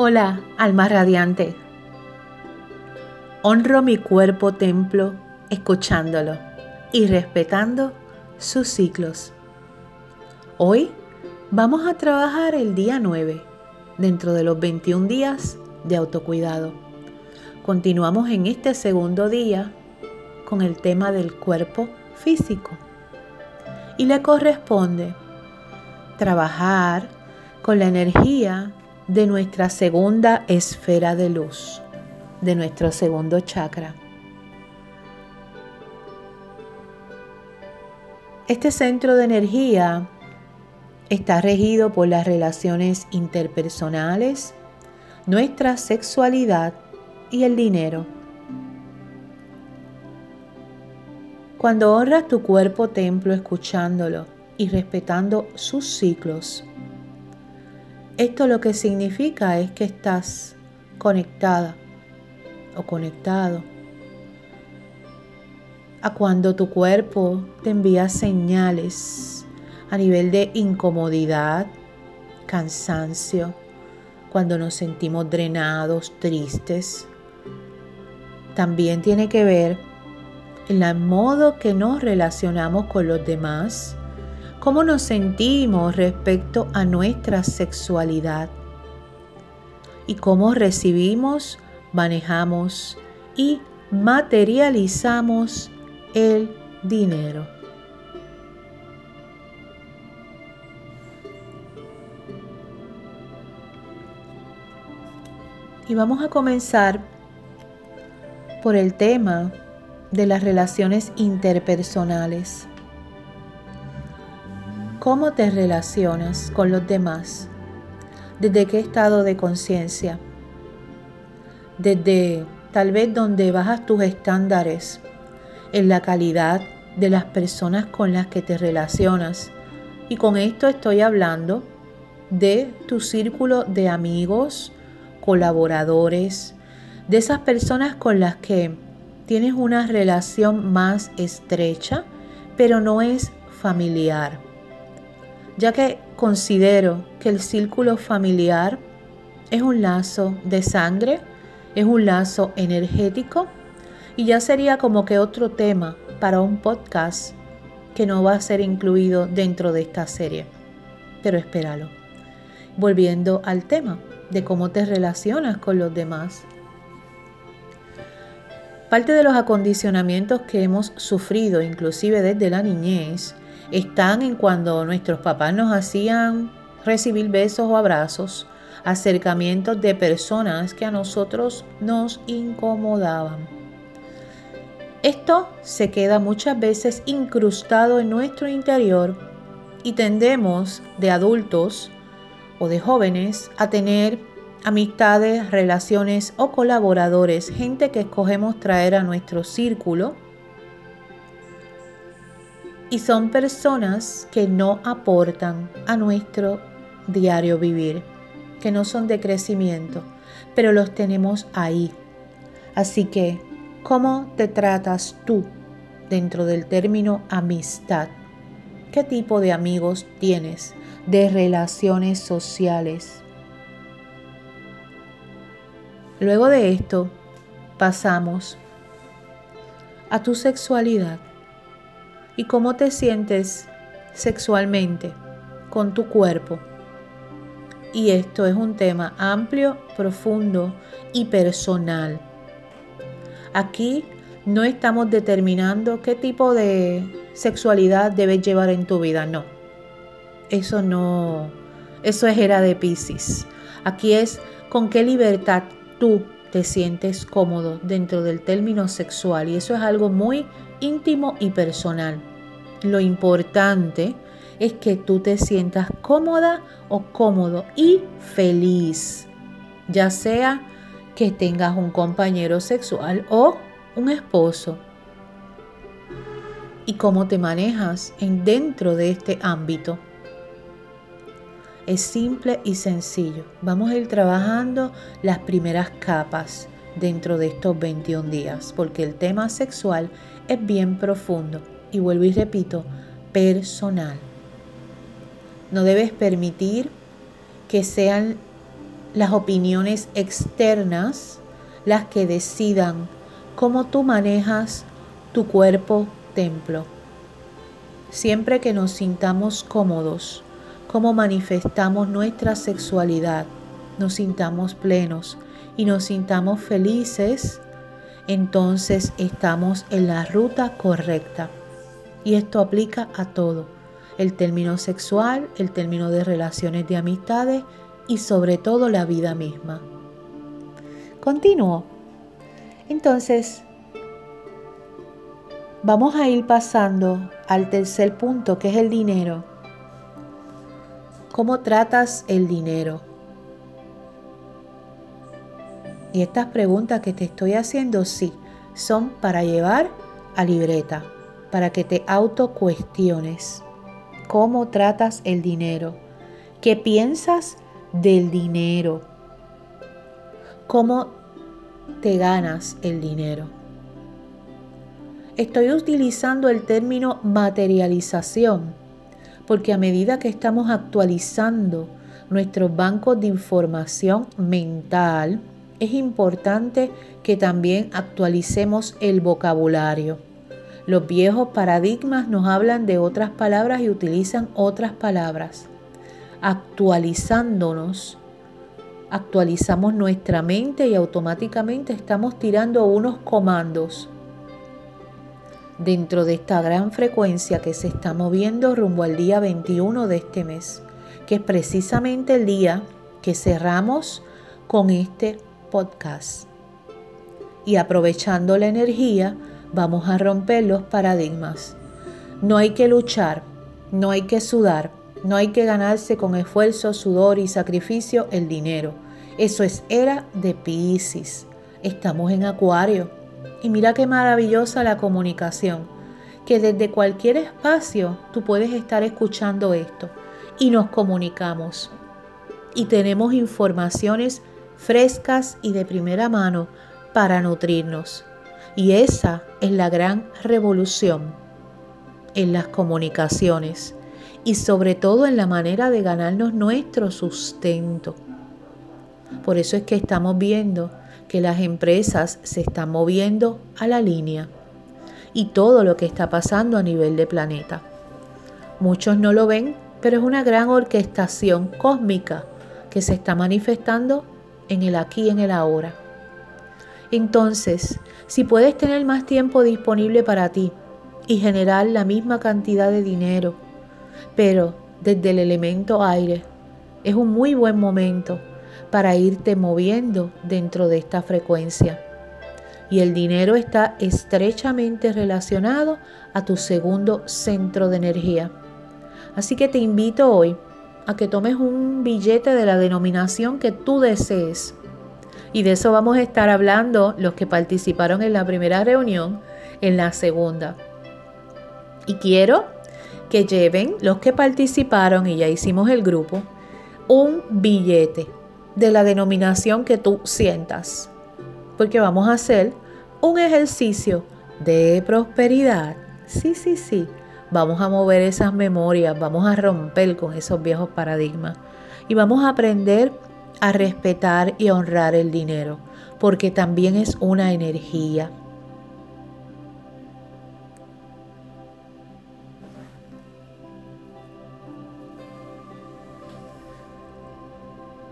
Hola, alma radiante. Honro mi cuerpo templo escuchándolo y respetando sus ciclos. Hoy vamos a trabajar el día 9 dentro de los 21 días de autocuidado. Continuamos en este segundo día con el tema del cuerpo físico y le corresponde trabajar con la energía de nuestra segunda esfera de luz, de nuestro segundo chakra. Este centro de energía está regido por las relaciones interpersonales, nuestra sexualidad y el dinero. Cuando honras tu cuerpo templo escuchándolo y respetando sus ciclos, esto lo que significa es que estás conectada o conectado a cuando tu cuerpo te envía señales a nivel de incomodidad, cansancio, cuando nos sentimos drenados, tristes. También tiene que ver en el modo que nos relacionamos con los demás cómo nos sentimos respecto a nuestra sexualidad y cómo recibimos, manejamos y materializamos el dinero. Y vamos a comenzar por el tema de las relaciones interpersonales. ¿Cómo te relacionas con los demás? ¿Desde qué estado de conciencia? Desde tal vez donde bajas tus estándares en la calidad de las personas con las que te relacionas. Y con esto estoy hablando de tu círculo de amigos, colaboradores, de esas personas con las que tienes una relación más estrecha, pero no es familiar ya que considero que el círculo familiar es un lazo de sangre, es un lazo energético y ya sería como que otro tema para un podcast que no va a ser incluido dentro de esta serie. Pero espéralo. Volviendo al tema de cómo te relacionas con los demás. Parte de los acondicionamientos que hemos sufrido, inclusive desde la niñez, están en cuando nuestros papás nos hacían recibir besos o abrazos, acercamientos de personas que a nosotros nos incomodaban. Esto se queda muchas veces incrustado en nuestro interior y tendemos de adultos o de jóvenes a tener amistades, relaciones o colaboradores, gente que escogemos traer a nuestro círculo y son personas que no aportan a nuestro diario vivir, que no son de crecimiento, pero los tenemos ahí. Así que, ¿cómo te tratas tú dentro del término amistad? ¿Qué tipo de amigos tienes? De relaciones sociales. Luego de esto, pasamos a tu sexualidad y cómo te sientes sexualmente con tu cuerpo. Y esto es un tema amplio, profundo y personal. Aquí no estamos determinando qué tipo de sexualidad debes llevar en tu vida, no. Eso no, eso es era de Pisces. Aquí es con qué libertad tú te sientes cómodo dentro del término sexual y eso es algo muy íntimo y personal. Lo importante es que tú te sientas cómoda o cómodo y feliz, ya sea que tengas un compañero sexual o un esposo. Y cómo te manejas en dentro de este ámbito. Es simple y sencillo. Vamos a ir trabajando las primeras capas dentro de estos 21 días, porque el tema sexual es bien profundo y vuelvo y repito, personal. No debes permitir que sean las opiniones externas las que decidan cómo tú manejas tu cuerpo templo. Siempre que nos sintamos cómodos, cómo manifestamos nuestra sexualidad, nos sintamos plenos y nos sintamos felices, entonces estamos en la ruta correcta. Y esto aplica a todo, el término sexual, el término de relaciones de amistades y sobre todo la vida misma. Continúo. Entonces, vamos a ir pasando al tercer punto, que es el dinero. ¿Cómo tratas el dinero? Y estas preguntas que te estoy haciendo, sí, son para llevar a libreta, para que te autocuestiones. ¿Cómo tratas el dinero? ¿Qué piensas del dinero? ¿Cómo te ganas el dinero? Estoy utilizando el término materialización porque a medida que estamos actualizando nuestros bancos de información mental, es importante que también actualicemos el vocabulario. Los viejos paradigmas nos hablan de otras palabras y utilizan otras palabras. Actualizándonos, actualizamos nuestra mente y automáticamente estamos tirando unos comandos dentro de esta gran frecuencia que se está moviendo rumbo al día 21 de este mes, que es precisamente el día que cerramos con este podcast. Y aprovechando la energía, vamos a romper los paradigmas. No hay que luchar, no hay que sudar, no hay que ganarse con esfuerzo, sudor y sacrificio el dinero. Eso es era de Pisces. Estamos en Acuario. Y mira qué maravillosa la comunicación, que desde cualquier espacio tú puedes estar escuchando esto y nos comunicamos. Y tenemos informaciones frescas y de primera mano para nutrirnos. Y esa es la gran revolución en las comunicaciones y sobre todo en la manera de ganarnos nuestro sustento. Por eso es que estamos viendo que las empresas se están moviendo a la línea y todo lo que está pasando a nivel de planeta. Muchos no lo ven, pero es una gran orquestación cósmica que se está manifestando en el aquí y en el ahora. Entonces, si puedes tener más tiempo disponible para ti y generar la misma cantidad de dinero, pero desde el elemento aire, es un muy buen momento para irte moviendo dentro de esta frecuencia. Y el dinero está estrechamente relacionado a tu segundo centro de energía. Así que te invito hoy a que tomes un billete de la denominación que tú desees. Y de eso vamos a estar hablando los que participaron en la primera reunión, en la segunda. Y quiero que lleven los que participaron y ya hicimos el grupo, un billete de la denominación que tú sientas. Porque vamos a hacer un ejercicio de prosperidad. Sí, sí, sí Vamos a mover esas memorias, vamos a romper con esos viejos paradigmas y vamos a aprender a respetar y honrar el dinero, porque también es una energía.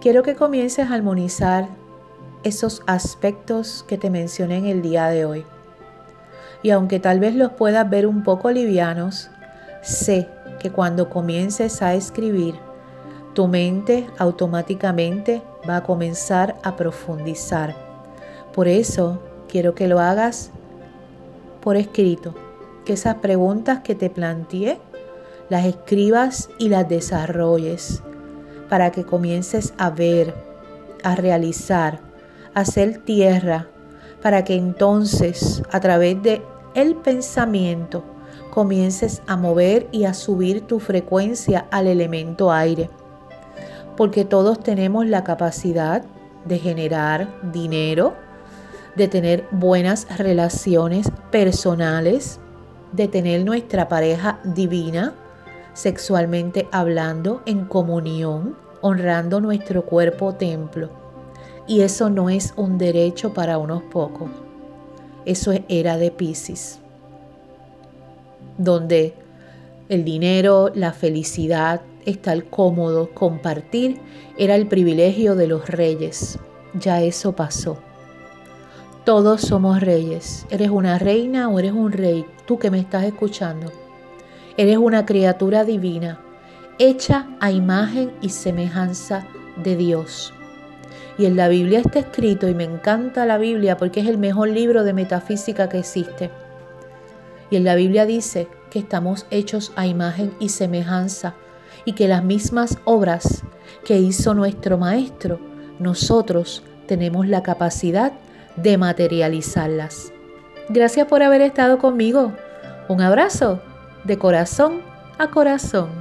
Quiero que comiences a armonizar esos aspectos que te mencioné en el día de hoy y aunque tal vez los puedas ver un poco livianos, sé que cuando comiences a escribir, tu mente automáticamente va a comenzar a profundizar. Por eso quiero que lo hagas por escrito, que esas preguntas que te planteé las escribas y las desarrolles para que comiences a ver, a realizar, a hacer tierra para que entonces a través de el pensamiento comiences a mover y a subir tu frecuencia al elemento aire. Porque todos tenemos la capacidad de generar dinero, de tener buenas relaciones personales, de tener nuestra pareja divina, sexualmente hablando, en comunión, honrando nuestro cuerpo templo. Y eso no es un derecho para unos pocos. Eso era de Pisces, donde el dinero, la felicidad, estar cómodo, compartir, era el privilegio de los reyes. Ya eso pasó. Todos somos reyes. Eres una reina o eres un rey, tú que me estás escuchando. Eres una criatura divina, hecha a imagen y semejanza de Dios. Y en la Biblia está escrito, y me encanta la Biblia porque es el mejor libro de metafísica que existe. Y en la Biblia dice que estamos hechos a imagen y semejanza y que las mismas obras que hizo nuestro Maestro, nosotros tenemos la capacidad de materializarlas. Gracias por haber estado conmigo. Un abrazo de corazón a corazón.